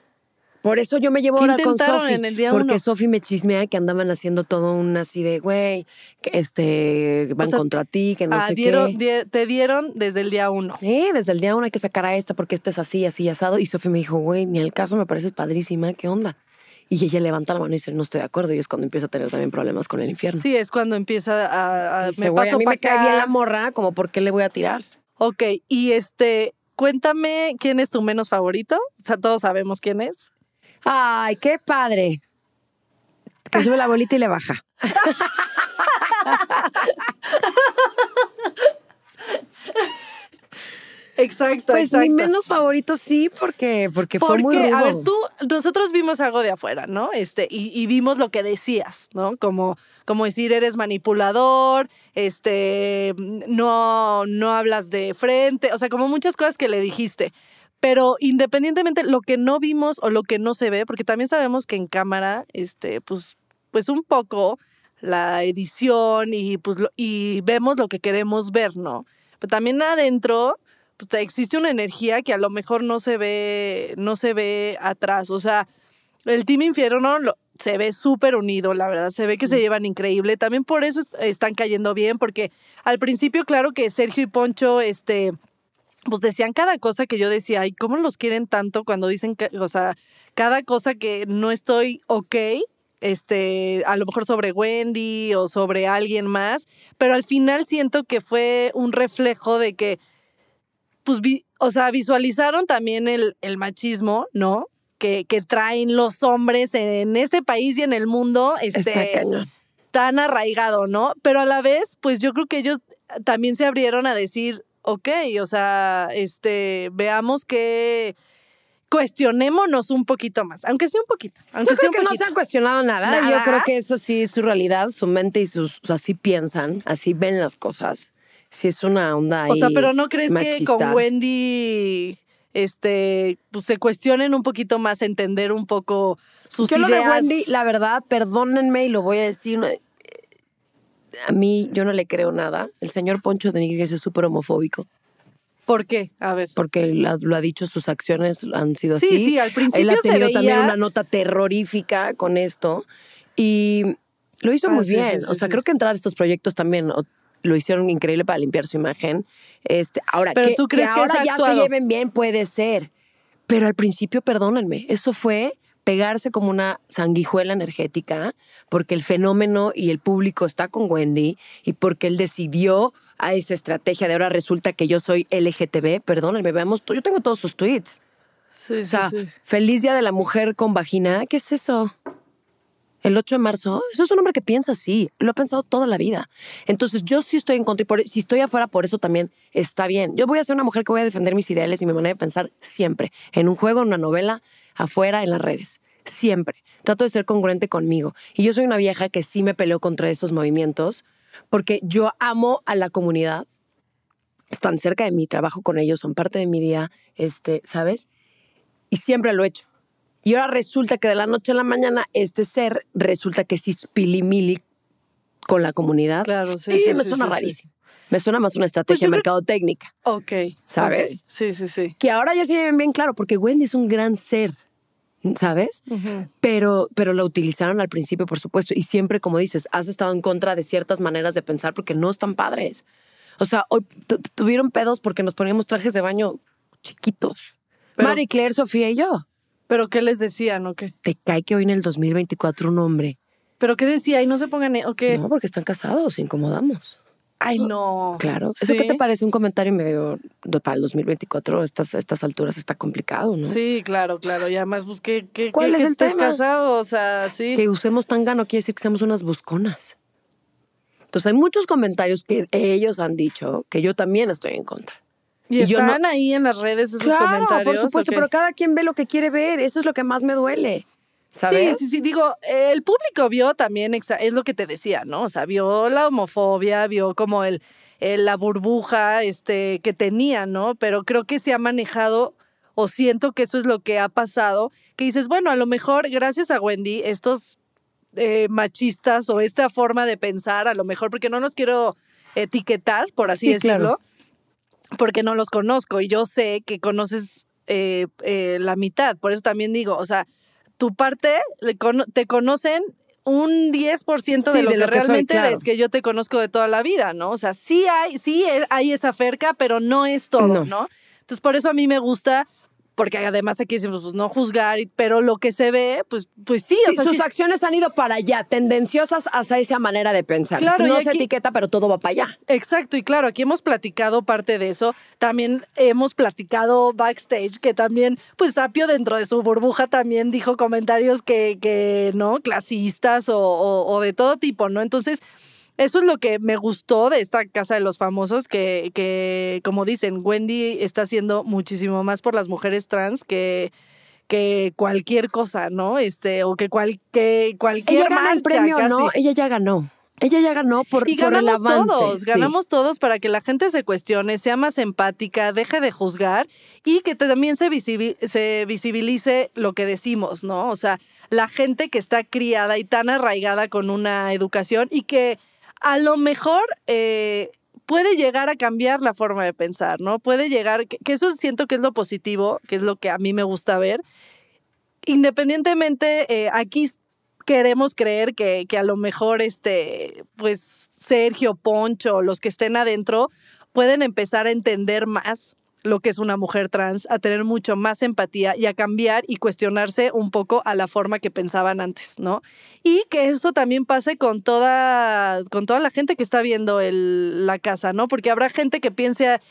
Por eso yo me llevo ¿Qué ahora con Sofi. en el día Porque? Sofi me chismea que andaban haciendo todo un así de, güey, que este, van sea, contra ti, que no ah, sé dieron- qué. die- te dieron desde el día uno. Eh, desde el día uno hay que sacar a esta porque esta es así, así, asado. Y Sofi me dijo, güey, ni al caso me pareces padrísima, ¿qué onda? Y ella levanta la mano y dice, no estoy de acuerdo. Y es cuando empieza a tener también problemas con el infierno. Sí, es cuando empieza a. a- Dice, me güey, a paso mí me cae bien la morra, como por qué le voy a tirar. Ok, y este, cuéntame quién es tu menos favorito. O sea, todos sabemos quién es. Ay, qué padre. Que sube la bolita y le baja. Exacto, Pues mi menos favorito sí, porque, porque fue muy rudo. a ver, tú, nosotros vimos algo de afuera, ¿no? Este, y, y vimos lo que decías, ¿no? Como, como decir, eres manipulador, este, no, no hablas de frente, o sea, como muchas cosas que le dijiste. Pero independientemente, lo que no vimos o lo que no se ve, porque también sabemos que en cámara, este, pues, pues un poco la edición y, pues, lo- y vemos lo que queremos ver, ¿no? Pero también adentro, pues, existe una energía que a lo mejor no se ve, no se ve atrás. O sea, el Team Infierno lo- se ve súper unido, la verdad. Se ve que se llevan increíble. También por eso est- están cayendo bien, porque al principio, claro que Sergio y Poncho, este, pues decían cada cosa que yo decía, ay, ¿cómo los quieren tanto cuando dicen que, o sea, cada cosa que no estoy ok, este, a lo mejor sobre Wendy o sobre alguien más, pero al final siento que fue un reflejo de que, pues, o sea, visualizaron también el, el machismo, ¿no? Que, que, traen los hombres en este país y en el mundo, este, tan arraigado, ¿no? Pero a la vez, pues yo creo que ellos también se abrieron a decir, ok, o sea, este, veamos que cuestionémonos un poquito más, aunque sea un poquito. Aunque yo creo que no se han cuestionado nada. Yo creo que eso sí es su realidad, su mente y sus, así piensan, así ven las cosas. Sí es una onda ahí O sea, pero ¿no crees que con Wendy este, pues se cuestionen un poquito más, entender un poco sus yo ideas? Lo de Wendy, la verdad, perdónenme y lo voy a decir, a mí yo no le creo nada. El señor Poncho de Nigris es súper homofóbico. ¿Por qué? A ver. Porque lo ha dicho, sus acciones han sido así. Sí, sí, al principio Él ha tenido también una nota terrorífica con esto y lo hizo ah, muy bien. o sea, creo que entrar a estos proyectos también lo hicieron increíble para limpiar su imagen. Este, ahora, Pero tú crees que, ahora ya se lleven bien, puede ser. Pero al principio, perdónenme, eso fue pegarse como una sanguijuela energética, porque el fenómeno y el público está con Wendy y porque él decidió a esa estrategia de ahora resulta que yo soy LGTB, perdónenme, veamos, yo tengo todos sus tweets. Sí, o sea, sí, feliz día de la mujer con vagina, ¿qué es eso? El 8 de marzo, eso es un hombre que piensa así, lo ha pensado toda la vida. Entonces yo sí estoy en contra y por, si estoy afuera por eso también está bien. Yo voy a ser una mujer que voy a defender mis ideales y mi manera de pensar siempre, en un juego, en una novela, afuera, en las redes, siempre. Trato de ser congruente conmigo. Y yo soy una vieja que sí me peleo contra esos movimientos porque yo amo a la comunidad. Están cerca de mí, trabajo con ellos, son parte de mi día, este, ¿sabes? Y siempre lo he hecho. Y ahora resulta que de la noche a la mañana este ser resulta que sí es pilimili con la comunidad. Claro, sí. sí, me suena rarísimo. Me suena más una estrategia pues mercadotécnica. Ok. ¿Sabes? Sí, sí, sí. Que ahora ya se ven bien claro, porque Wendy es un gran ser. ¿sabes? pero, pero lo utilizaron al principio, por supuesto. Y siempre, como dices, has estado en contra de ciertas maneras de pensar porque no están padres. O sea, hoy tuvieron pedos porque nos poníamos trajes de baño chiquitos. Marie Claire, Sofía y yo. ¿Pero qué les decían o qué? Te cae que hoy en el 2024 un hombre. ¿Pero qué decía? Y no se pongan... ¿o qué? No, porque están casados, incomodamos. Ay, no. Claro. ¿Eso qué te parece un comentario medio para el 2024? Estas, estas alturas está complicado, ¿no? Sí, claro, claro. Y además, pues, ¿qué, qué, ¿Cuál es el estés casado? O sea, sí. Que usemos tan gano quiere decir que seamos unas busconas. Entonces, hay muchos comentarios que ellos han dicho que yo también estoy en contra. Y, están ahí en las redes esos claro, comentarios. por supuesto, pero cada quien ve lo que quiere ver. Eso es lo que más me duele. ¿Sabes? Sí, sí, sí. Digo, el público vio también, es lo que te decía, ¿no? O sea, vio la homofobia, vio como el la burbuja este, que tenía, ¿no? Pero creo que se ha manejado o siento que eso es lo que ha pasado, que dices, bueno, a lo mejor gracias a Wendy, estos eh, machistas o esta forma de pensar, a lo mejor, porque no los quiero etiquetar, por así decirlo, porque no los conozco y yo sé que conoces eh, la mitad, por eso también digo, o sea, tu parte te conocen un 10% de, lo, que, realmente eres, que yo te conozco de toda la vida, ¿no? O sea, sí hay, sí hay esa cerca, pero no es todo, ¿no? Entonces, por eso a mí me gusta porque además aquí decimos, pues no juzgar, pero lo que se ve, pues, pues sí. o sea, sus acciones han ido para allá, tendenciosas hacia esa manera de pensar. Claro, no se etiqueta, pero todo va para allá. Exacto, y claro, aquí hemos platicado parte de eso. También hemos platicado backstage, que también, pues Sapio dentro de su burbuja también dijo comentarios que, que ¿no? Clasistas o, o de todo tipo, ¿no? Entonces, eso es lo que me gustó de esta Casa de los Famosos, que, que como dicen, Wendy está haciendo muchísimo más por las mujeres trans que que cualquier cosa, ¿no? Este, o que, cual, que cualquier Ella ganó el premio, ¿no? Ella ya ganó. Ella ya ganó por, y ganamos el avance. todos, ganamos todos para que la gente se cuestione, sea más empática, deje de juzgar y que también se, se visibilice lo que decimos, ¿no? O sea, la gente que está criada y tan arraigada con una educación y que a lo mejor eh, puede llegar a cambiar la forma de pensar, ¿no? Puede llegar, que, eso siento que es lo positivo, que es lo que a mí me gusta ver. Independientemente, eh, aquí queremos creer que, que, a lo mejor este, pues Sergio, Poncho, los que estén adentro, pueden empezar a entender más lo que es una mujer trans, a tener mucho más empatía y a cambiar y cuestionarse un poco a la forma que pensaban antes, ¿no? Y que esto también pase con toda, con toda la gente que está viendo el, la casa, ¿no? Porque habrá gente que piense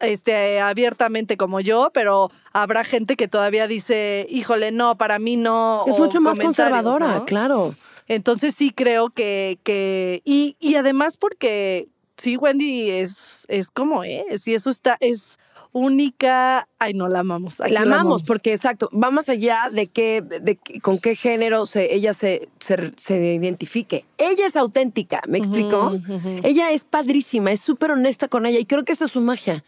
este, abiertamente como yo, pero habrá gente que todavía dice, híjole, no, para mí no. Es mucho más conservadora, ¿no? claro. Entonces sí creo que, que y, y además porque sí, Wendy es, es como es, y eso está, es única, ay no, la amamos. aquí La amamos, porque exacto, va más allá de qué, de, con qué género se, ella se, se, se identifique. Ella es auténtica, ¿me explicó? Ella es padrísima, es súper honesta con ella y creo que esa es su magia,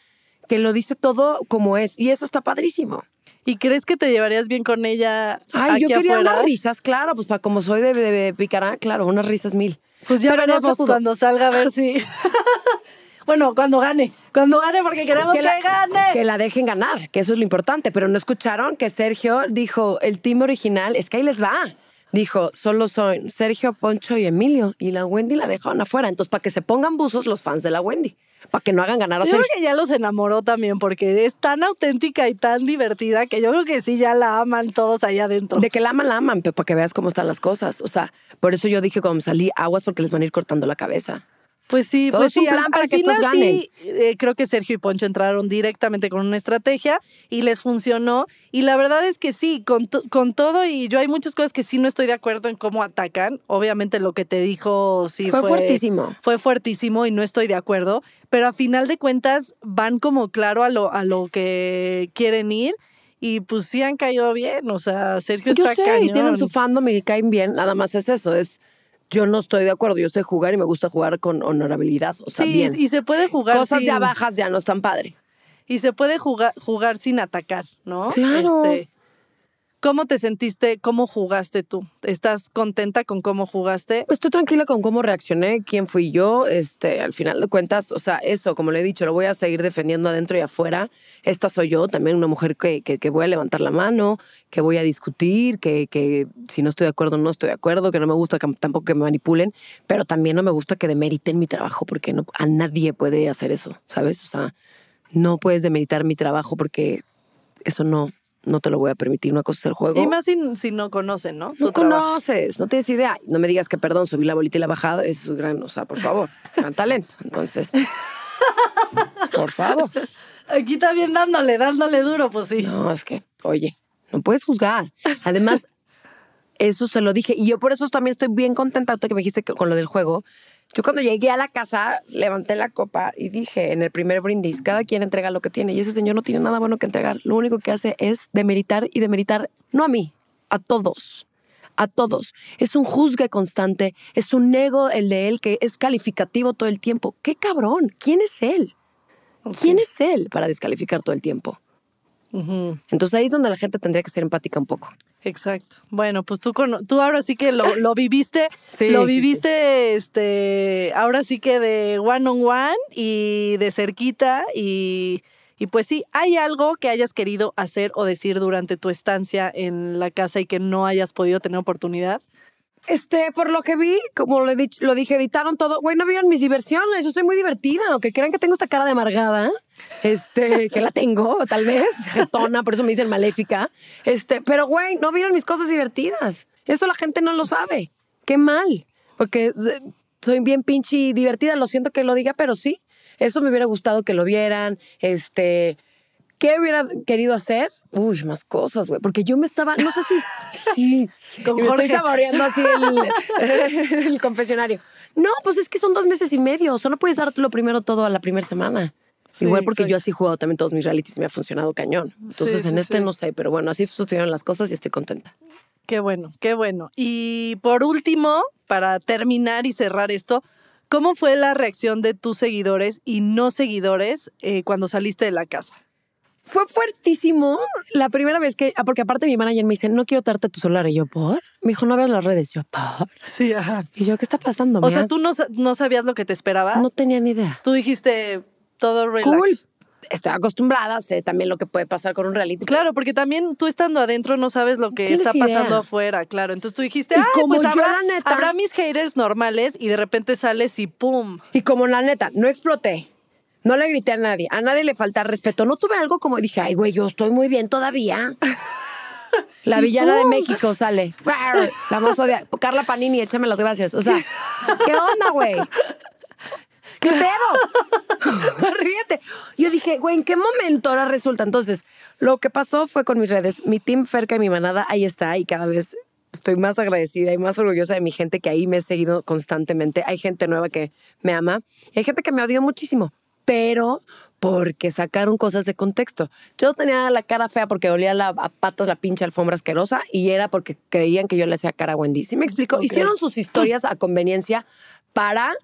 que lo dice todo como es y eso está padrísimo. ¿Y crees que te llevarías bien con ella Ay, aquí yo quería afuera? unas risas, claro, pues para como soy de, de, de picará, claro, unas risas mil. Pues ya Pero veremos cuando salga a ver si... bueno, cuando gane, cuando gane porque queremos que, la, gane. que la dejen ganar, que eso es lo importante. Pero no escucharon que Sergio dijo, el team original, es que ahí les va. Dijo, solo son Sergio, Poncho y Emilio. Y la Wendy la dejaron afuera. Entonces, para que se pongan buzos los fans de la Wendy. Para que no hagan ganar a Yo Sergio. creo que ya los enamoró también porque es tan auténtica y tan divertida que yo creo que sí ya la aman todos allá adentro. De que la aman, la aman, pero para que veas cómo están las cosas. O sea, por eso yo dije cuando salí, aguas porque les van a ir cortando la cabeza. Pues sí, Todo pues sí, al- plan para al que estos ganen. sí, eh, creo que Sergio y Poncho entraron directamente con una estrategia y les funcionó. Y la verdad es que sí, con, con todo y yo hay muchas cosas que sí no estoy de acuerdo en cómo atacan. Obviamente lo que te dijo sí fue, fue, fuertísimo. fue fuertísimo y no estoy de acuerdo, pero a final de cuentas van como claro a lo, a lo que quieren ir y pues sí han caído bien, o sea, Sergio Yo está sé, y cañón. tienen su fandom y caen bien. Nada más es eso, es... Yo no estoy de acuerdo, yo sé jugar y me gusta jugar con honorabilidad, o sea, sí, bien. y se puede jugar Cosas ya sin- bajas ya no están padre. Y se puede jugar, jugar sin atacar, ¿no? Claro. Este, ¿Cómo te sentiste? ¿Cómo jugaste tú? ¿Estás contenta con cómo jugaste? Pues estoy tranquila con cómo reaccioné, quién fui yo. Este, al final de cuentas, o sea, eso, como le he dicho, lo voy a seguir defendiendo adentro y afuera. Esta soy yo, también una mujer que, que, que voy a levantar la mano, que voy a discutir, que, que si no estoy de acuerdo, no estoy de acuerdo, que no me gusta que- tampoco que me manipulen, pero también no me gusta que demeriten mi trabajo, porque no, a nadie puede hacer eso, ¿sabes? O sea, no puedes demeritar mi trabajo porque eso no, no te lo voy a permitir. Una cosa es el juego. Y más si, si no conocen, ¿no? No conoces, no tienes idea. No me digas que perdón, subí la bolita y la bajada, es gran, o sea, por favor, gran talento. Entonces, por favor. Aquí también dándole, dándole duro, pues sí. No, es que, oye, no puedes juzgar. Además, eso se lo dije. Y yo por eso también estoy bien contenta que me dijiste que- con lo del juego. Yo cuando llegué a la casa, levanté la copa y dije en el primer brindis, cada quien entrega lo que tiene. Y ese señor no tiene nada bueno que entregar. Lo único que hace es demeritar y demeritar, no a mí, a todos. A todos. Es un juzgue constante, es un ego el de él que es calificativo todo el tiempo. ¡Qué cabrón! ¿Quién es él? ¿Quién es él para descalificar todo el tiempo? Ujú, Entonces ahí es donde la gente tendría que ser empática un poco. Exacto. Bueno, pues tú, cono- tú ahora sí que lo, lo viviste, Sí, lo sí, sí. viviste, este, ahora sí que de one on one y de cerquita y, y pues sí, ¿hay algo que hayas querido hacer o decir durante tu estancia en la casa y que no hayas podido tener oportunidad? Este, por lo que vi, como lo, dich- lo dije, editaron todo. Güey, no vieron mis diversiones. Yo soy muy divertida. Aunque crean que tengo esta cara de amargada, este, que la tengo, tal vez, jetona, por eso me dicen maléfica. Este, pero güey, no vieron mis cosas divertidas. Eso la gente no lo sabe. Qué mal. Porque eh, soy bien pinche divertida. Lo siento que lo diga, pero sí. Eso me hubiera gustado que lo vieran. Este, ¿qué hubiera querido hacer? Uy, más cosas, güey. Porque yo me estaba, no sé si. Estoy Jorge. saboreando así el, el confesionario. No, pues es que son dos meses y medio. O sea, no puedes dártelo primero todo a la primera semana. Sí, Igual porque yo así he jugado también todos mis realities y me ha funcionado cañón. Entonces, Sí, en sí, este no sé, pero bueno, así sucedieron las cosas y estoy contenta. Qué bueno, qué bueno. Y por último, para terminar y cerrar esto, ¿cómo fue la reacción de tus seguidores y no seguidores eh, cuando saliste de la casa? Fue fuertísimo la primera vez que, ah, porque aparte mi manager me dice, no quiero darte tu celular. Y yo, ¿por? Me dijo, no veas las redes. Yo, ¿por? Sí, ajá. Y yo, ¿qué está pasando? O sea, mía?" tú no, no sabías lo que te esperaba. No tenía ni idea. Tú dijiste todo relax. Cool. Estoy acostumbrada, sé también lo que puede pasar con un reality. Claro, porque también tú estando adentro no sabes lo que está idea. pasando afuera, claro. Entonces tú dijiste, ah, como pues yo, habrá, la neta- habrá mis haters normales y de repente sales y ¡pum! Y como la neta, no exploté, No le grité a nadie. A nadie le falta respeto. No tuve algo como dije, ay, güey, yo estoy muy bien todavía. La villana de México sale. La más odia. Carla Panini, échame las gracias. O sea, ¿qué onda, güey? ¿Qué pedo? Ríete. Yo dije, güey, ¿en qué momento ahora resulta? Entonces, lo que pasó fue con mis redes. Mi team Ferca y mi manada ahí está y cada vez estoy más agradecida y más orgullosa de mi gente que ahí me he seguido constantemente. Hay gente nueva que me ama y hay gente que me odió muchísimo, pero porque sacaron cosas de contexto. Yo tenía la cara fea porque olía la, a patas la pinche alfombra asquerosa y era porque creían que yo le hacía cara a Wendy. ¿Sí me explico? Hicieron sus historias a conveniencia para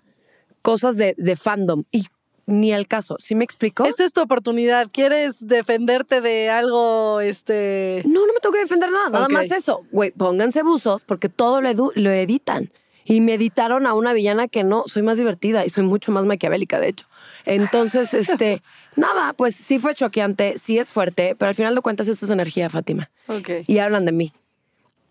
cosas de, de fandom y ni al caso. ¿Sí me explico? Esta es tu oportunidad. ¿Quieres defenderte de algo, este...? No, no me tengo que defender nada. Nada más eso. Güey, pónganse buzos porque todo lo, edu- lo editan. Y me editaron a una villana que no, soy más divertida y soy mucho más maquiavélica, de hecho. Entonces, este, nada, pues sí fue choqueante, sí es fuerte, pero al final de cuentas esto es energía, Fátima. Ok. Y hablan de mí.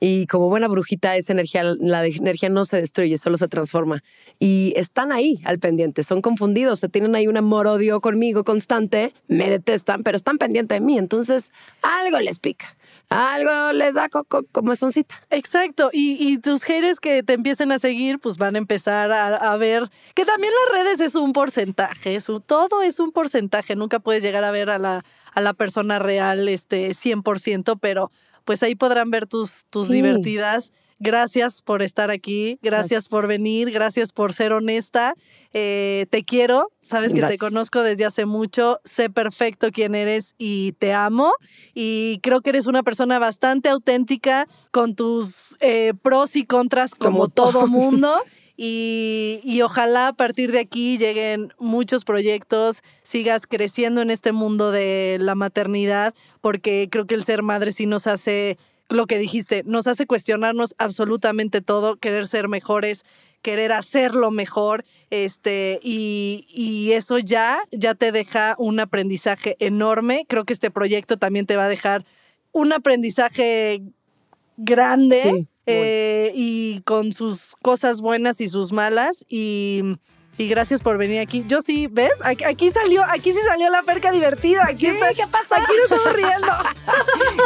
Y como buena brujita, esa energía, la energía no se destruye, solo se transforma. Y están ahí al pendiente, son confundidos, se tienen ahí un amor-odio conmigo constante, me detestan, pero están pendientes de mí. Entonces, algo les pica, algo les da co- co- como esoncita. Exacto, y, y tus haters que te empiecen a seguir, pues van a empezar a, a ver que también las redes es un porcentaje, es un- todo es un porcentaje, nunca puedes llegar a ver a la, a la persona real este 100%, pero pues ahí podrán ver tus, tus Sí. divertidas. Gracias por estar aquí, gracias, Gracias. por venir, gracias por ser honesta. Eh, te quiero, sabes que te conozco desde hace mucho, sé perfecto quién eres y te amo. Y creo que eres una persona bastante auténtica con tus eh, pros y contras como, Como todo mundo. Y, y ojalá a partir de aquí lleguen muchos proyectos, sigas creciendo en este mundo de la maternidad, porque creo que el ser madre sí nos hace, lo que dijiste, nos hace cuestionarnos absolutamente todo, querer ser mejores, querer hacerlo mejor, este, y, y eso ya, ya te deja un aprendizaje enorme. Creo que este proyecto también te va a dejar un aprendizaje grande Sí, eh, y con sus cosas buenas y sus malas. Y, y gracias por venir aquí. Yo sí, ¿ves? Aquí, aquí salió, aquí sí salió la perca divertida. Aquí está, ¿qué pasa? Aquí nos estamos riendo.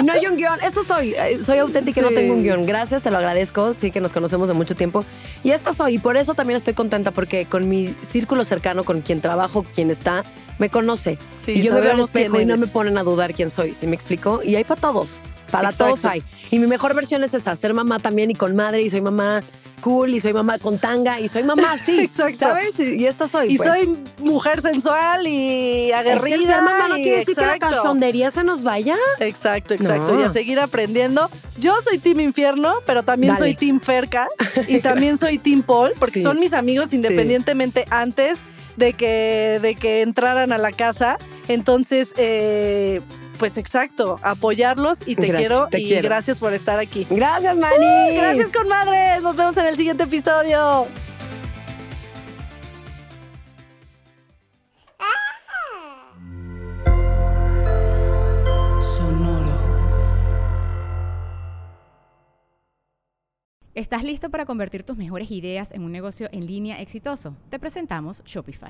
No hay un guion, esto soy, eh, soy auténtica y no Sí. tengo un guion. Gracias, te lo agradezco, sí que nos conocemos de mucho tiempo. Y esta soy, y por eso también estoy contenta, porque con mi círculo cercano, con quien trabajo, quien está, me conoce. Sí, y yo me veo al espejo y no me ponen a dudar quién soy, ¿sí me explico? Y hay para todos, para Exacto. todos hay. Y mi mejor versión es esa, ser mamá también y con madre, y soy mamá cool, y soy mamá con tanga, y soy mamá así, Exacto. ¿sabes? Y, y esta soy, Y pues. soy mujer sensual y Es que aguerrida. ser mamá no y- quiere decir que la cachondería se nos vaya. Exacto, exacto. No. Y a seguir aprendiendo. Yo soy Team Infierno, pero también Dale. soy Team Ferca y también soy Team Paul, porque Sí. son mis amigos independientemente antes de que, de que entraran a la casa. Entonces, eh, pues exacto, apoyarlos y te Gracias, quiero te y quiero. gracias por estar aquí. Gracias, Mani. Gracias, con madres. Nos vemos en el siguiente episodio. ¿Estás listo para convertir tus mejores ideas en un negocio en línea exitoso? Te presentamos Shopify.